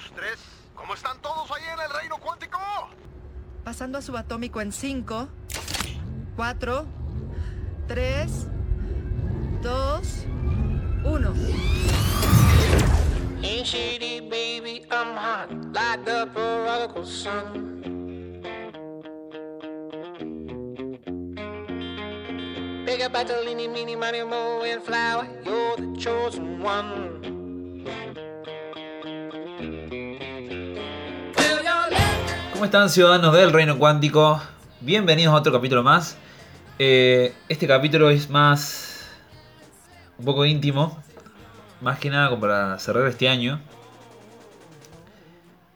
dos, tres. ¿Cómo están todos ahí en el reino cuántico? Pasando a subatómico en 5, 4, 3, 2, 1. Ain't shady, baby, I'm hot, like the prodigal son. Big up battle, any, meeny, money, mo, and flower, you're the chosen one. ¿Cómo están ciudadanos del Reino Cuántico? Bienvenidos a otro capítulo más. Eh, este capítulo es más... un poco íntimo. Más que nada como para cerrar este año.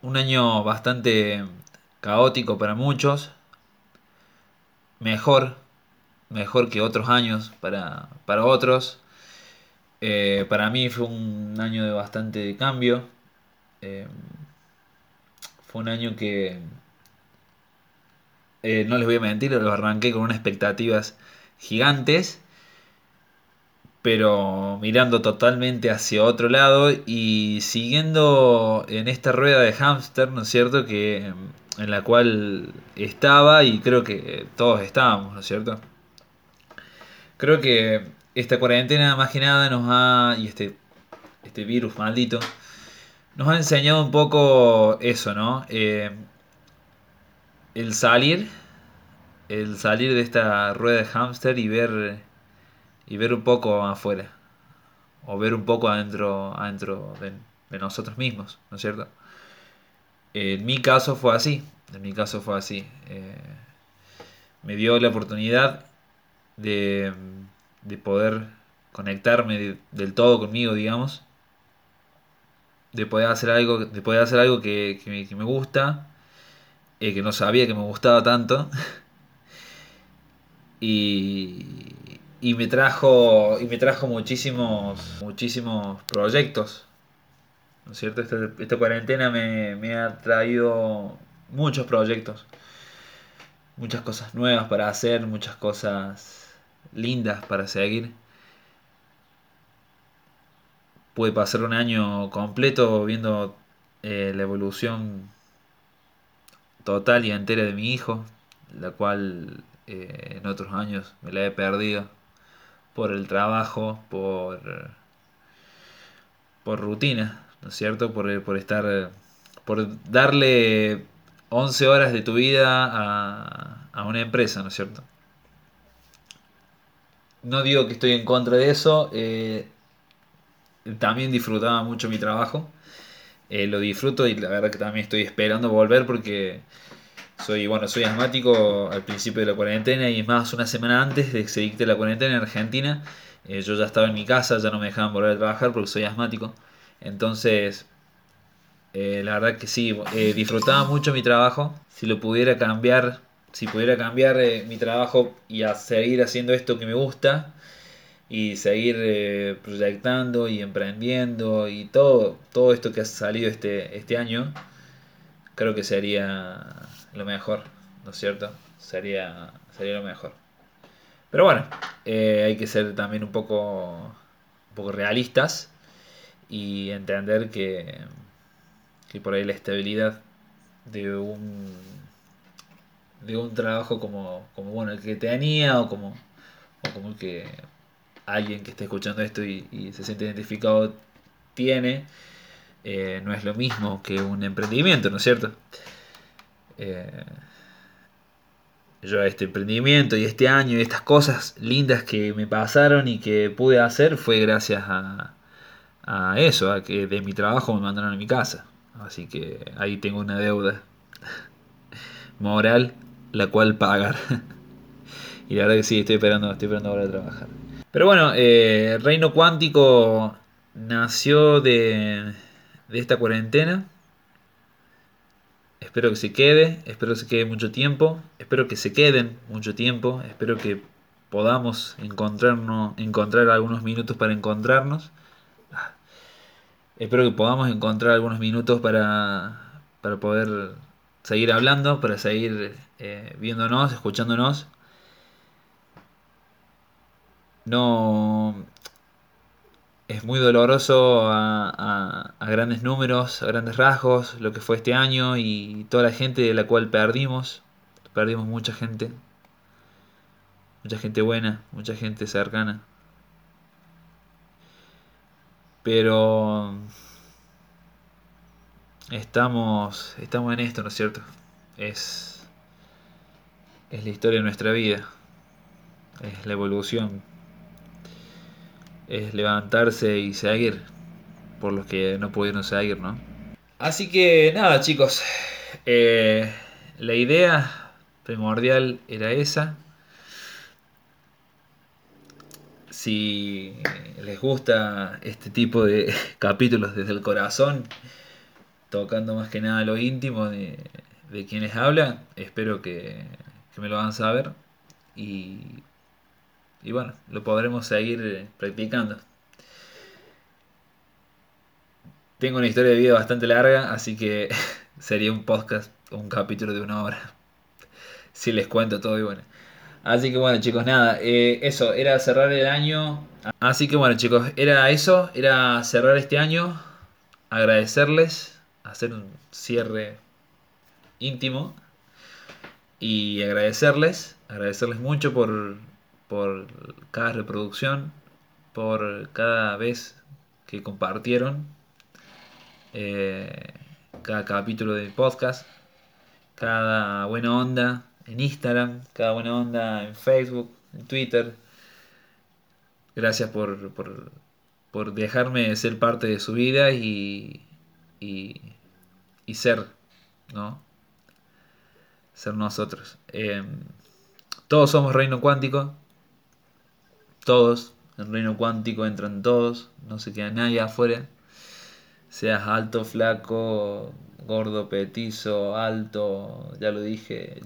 Un año bastante caótico para muchos. Mejor. Mejor que otros años para, para otros. Eh, para mí fue un año de bastante cambio. Eh, fue un año que eh, no les voy a mentir, lo arranqué con unas expectativas gigantes, pero mirando totalmente hacia otro lado y siguiendo en esta rueda de hámster, ¿no es cierto? Que, en la cual estaba y creo que todos estábamos, ¿no es cierto? Creo que esta cuarentena más que nada nos ha, y este, este virus maldito, nos ha enseñado un poco eso, ¿no? Eh, el salir, el salir de esta rueda de hámster y ver y ver un poco afuera o ver un poco adentro, adentro de, de nosotros mismos, ¿no es cierto? En mi caso fue así, en mi caso fue así. Eh, me dio la oportunidad de, de poder conectarme de- del todo conmigo, digamos, de poder hacer algo, de poder hacer algo que, que me, gusta, eh, que no sabía que me gustaba tanto. y, y me trajo y me trajo muchísimos muchísimos proyectos ¿no es cierto? Esta, esta cuarentena me, me ha traído muchos proyectos muchas cosas nuevas para hacer muchas cosas lindas para seguir pude pasar un año completo viendo eh, la evolución total y entera de mi hijo, la cual eh, en otros años me la he perdido por el trabajo, por, por rutina, ¿no es cierto? Por, por estar, por darle 11 horas de tu vida a, a una empresa, ¿no es cierto? No digo que estoy en contra de eso, eh, también disfrutaba mucho mi trabajo. Eh, lo disfruto y la verdad que también estoy esperando volver porque soy, bueno, soy asmático al principio de la cuarentena y es más, una semana antes de que se dicte la cuarentena en Argentina, eh, yo ya estaba en mi casa, ya no me dejaban volver a trabajar porque soy asmático. Entonces, eh, la verdad que sí, eh, disfrutaba mucho mi trabajo. Si lo pudiera cambiar, si pudiera cambiar eh, mi trabajo y a seguir haciendo esto que me gusta y seguir eh, proyectando y emprendiendo y todo, todo esto que ha salido este, este año, creo que sería lo mejor, ¿no es cierto? Sería, sería lo mejor. Pero bueno, eh, hay que ser también un poco, un poco realistas y entender que, que por ahí la estabilidad de un de un trabajo como, como bueno el que tenía o como, o como el que alguien que esté escuchando esto y, se siente identificado tiene, eh, no es lo mismo que un emprendimiento, ¿no es cierto? Eh, yo este emprendimiento y este año y estas cosas lindas que me pasaron y que pude hacer fue gracias a, a eso, a que de mi trabajo me mandaron a mi casa. Así que ahí tengo una deuda moral la cual pagar. y la verdad que sí, estoy esperando, estoy esperando ahora a trabajar. Pero bueno, eh, Reino Cuántico nació de, de esta cuarentena. Espero que se quede, espero que se quede mucho tiempo, espero que se queden mucho tiempo, espero que podamos encontrarnos, encontrar algunos minutos para encontrarnos. Ah. Espero que podamos encontrar algunos minutos para, para poder seguir hablando, para seguir eh, viéndonos, escuchándonos. No, es muy doloroso a, a- a grandes números, a grandes rasgos, lo que fue este año y toda la gente de la cual perdimos. Perdimos mucha gente. Mucha gente buena, mucha gente cercana. Pero estamos, estamos en esto, ¿no es cierto? Es, es la historia de nuestra vida. Es la evolución. Es levantarse y seguir. Por los que no pudieron seguir, ¿no? Así que nada, chicos. Eh, la idea primordial era esa. Si les gusta este tipo de capítulos desde el corazón, tocando más que nada lo íntimo de, de quienes hablan, espero que, que me lo hagan saber y, y bueno, lo podremos seguir eh, practicando. Tengo una historia de vida bastante larga, así que sería un podcast, un capítulo de una hora. Si les cuento todo y bueno. Así que bueno chicos, nada, eh, eso, era cerrar el año. Así que bueno chicos, era eso, era cerrar este año, agradecerles, hacer un cierre íntimo y agradecerles, agradecerles mucho por, por cada reproducción, por cada vez que compartieron eh, cada capítulo del podcast, cada buena onda en Instagram, cada buena onda en Facebook, en Twitter. Gracias por, por, por dejarme ser parte de su vida y, y, y ser, ¿no? Ser nosotros. Eh, todos somos reino cuántico. Todos. En reino cuántico entran todos. No se queda nadie afuera. Seas alto, flaco, gordo, petizo, alto, ya lo dije,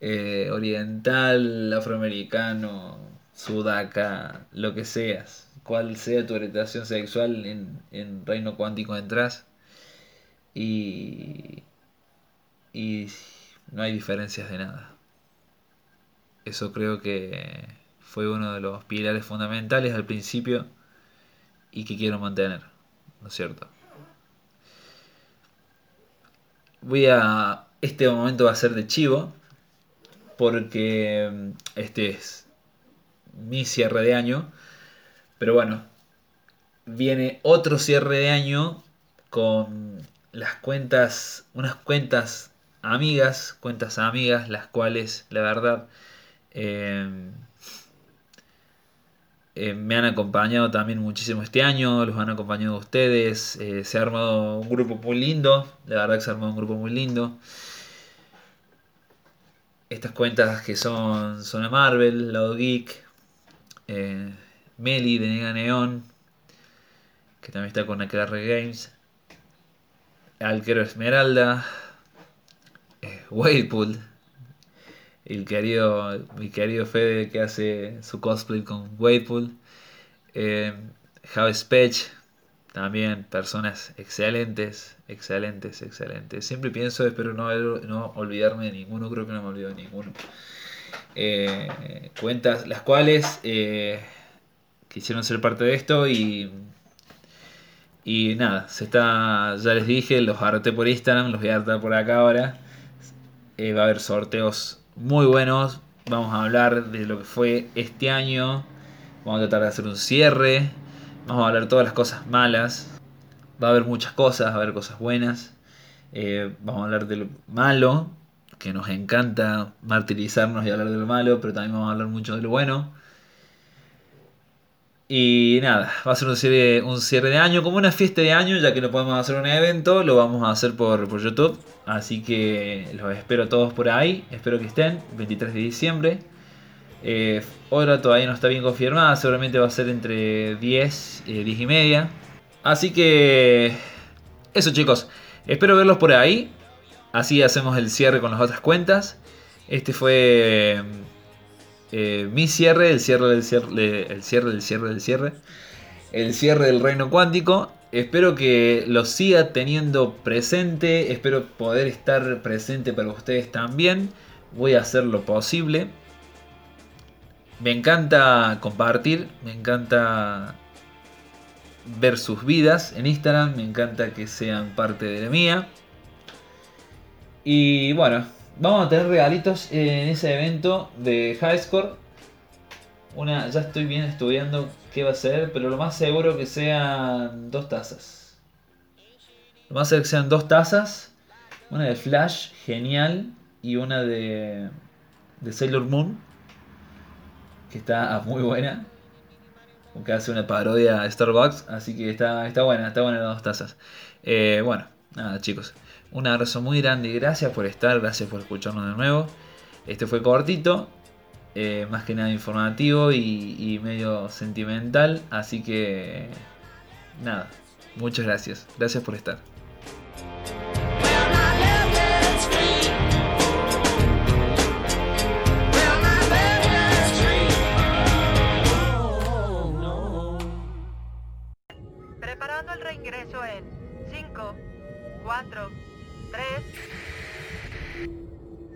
eh, oriental, afroamericano, sudaca, lo que seas, cual sea tu orientación sexual, en, en reino cuántico entras y, y no hay diferencias de nada. Eso creo que fue uno de los pilares fundamentales al principio y que quiero mantener, ¿no es cierto? Voy a... Este momento va a ser de chivo, porque mm, este es mi cierre de año. Pero bueno, viene otro cierre de año con las cuentas, unas cuentas amigas, cuentas amigas, las cuales la verdad eh, eh, me han acompañado también muchísimo este año, los han acompañado ustedes, eh, se ha armado un grupo muy lindo, la verdad que se ha armado un grupo muy lindo. Estas cuentas que son Zona Marvel, Lado Geek, eh, Meli de Nega Neon, que también está con Aquelarre Games, Alquero Esmeralda, Waypool, el querido, mi querido Fede que hace su cosplay con Waypool, eh, Spech, también personas excelentes, excelentes, excelentes. Siempre pienso, espero no, no olvidarme de ninguno, creo que no me olvido de ninguno. Eh, cuentas las cuales eh, quisieron ser parte de esto y y nada, se está, ya les dije, los harté por Instagram, los voy a hartar por acá ahora. Eh, va a haber sorteos muy buenos. Vamos a hablar de lo que fue este año. Vamos a tratar de hacer un cierre. Vamos a hablar de todas las cosas malas. Va a haber muchas cosas, va a haber cosas buenas. Eh, vamos a hablar de lo malo, que nos encanta martirizarnos y hablar de lo malo, pero también vamos a hablar mucho de lo bueno. Y nada, va a ser un cierre, un cierre de año, como una fiesta de año, ya que no podemos hacer un evento, lo vamos a hacer por, por YouTube. Así que los espero todos por ahí, espero que estén, 23 de diciembre. Eh, hora todavía no está bien confirmada, seguramente va a ser entre 10 y 10 y media. Así que eso chicos, espero verlos por ahí. Así hacemos el cierre con las otras cuentas. Este fue eh, mi cierre, el cierre del cierre, el cierre del cierre del cierre. El cierre del reino cuántico. Espero que lo siga teniendo presente. Espero poder estar presente para ustedes también. Voy a hacer lo posible. Me encanta compartir. Me encanta ver sus vidas en Instagram. Me encanta que sean parte de la mía. Y bueno, vamos a tener regalitos en ese evento de High Score. Una, ya estoy bien estudiando qué va a ser, pero lo más seguro que sean dos tazas. Lo más seguro que sean dos tazas. Una de Flash, genial. Y una de, de Sailor Moon, que está muy buena. Aunque hace una parodia a Starbucks. Así que está, está buena, está buena las dos tazas. Eh, bueno, nada chicos. Un abrazo muy grande y gracias por estar, gracias por escucharnos de nuevo. Este fue cortito, eh, más que nada informativo y, y medio sentimental. Así que nada, muchas gracias. Gracias por estar.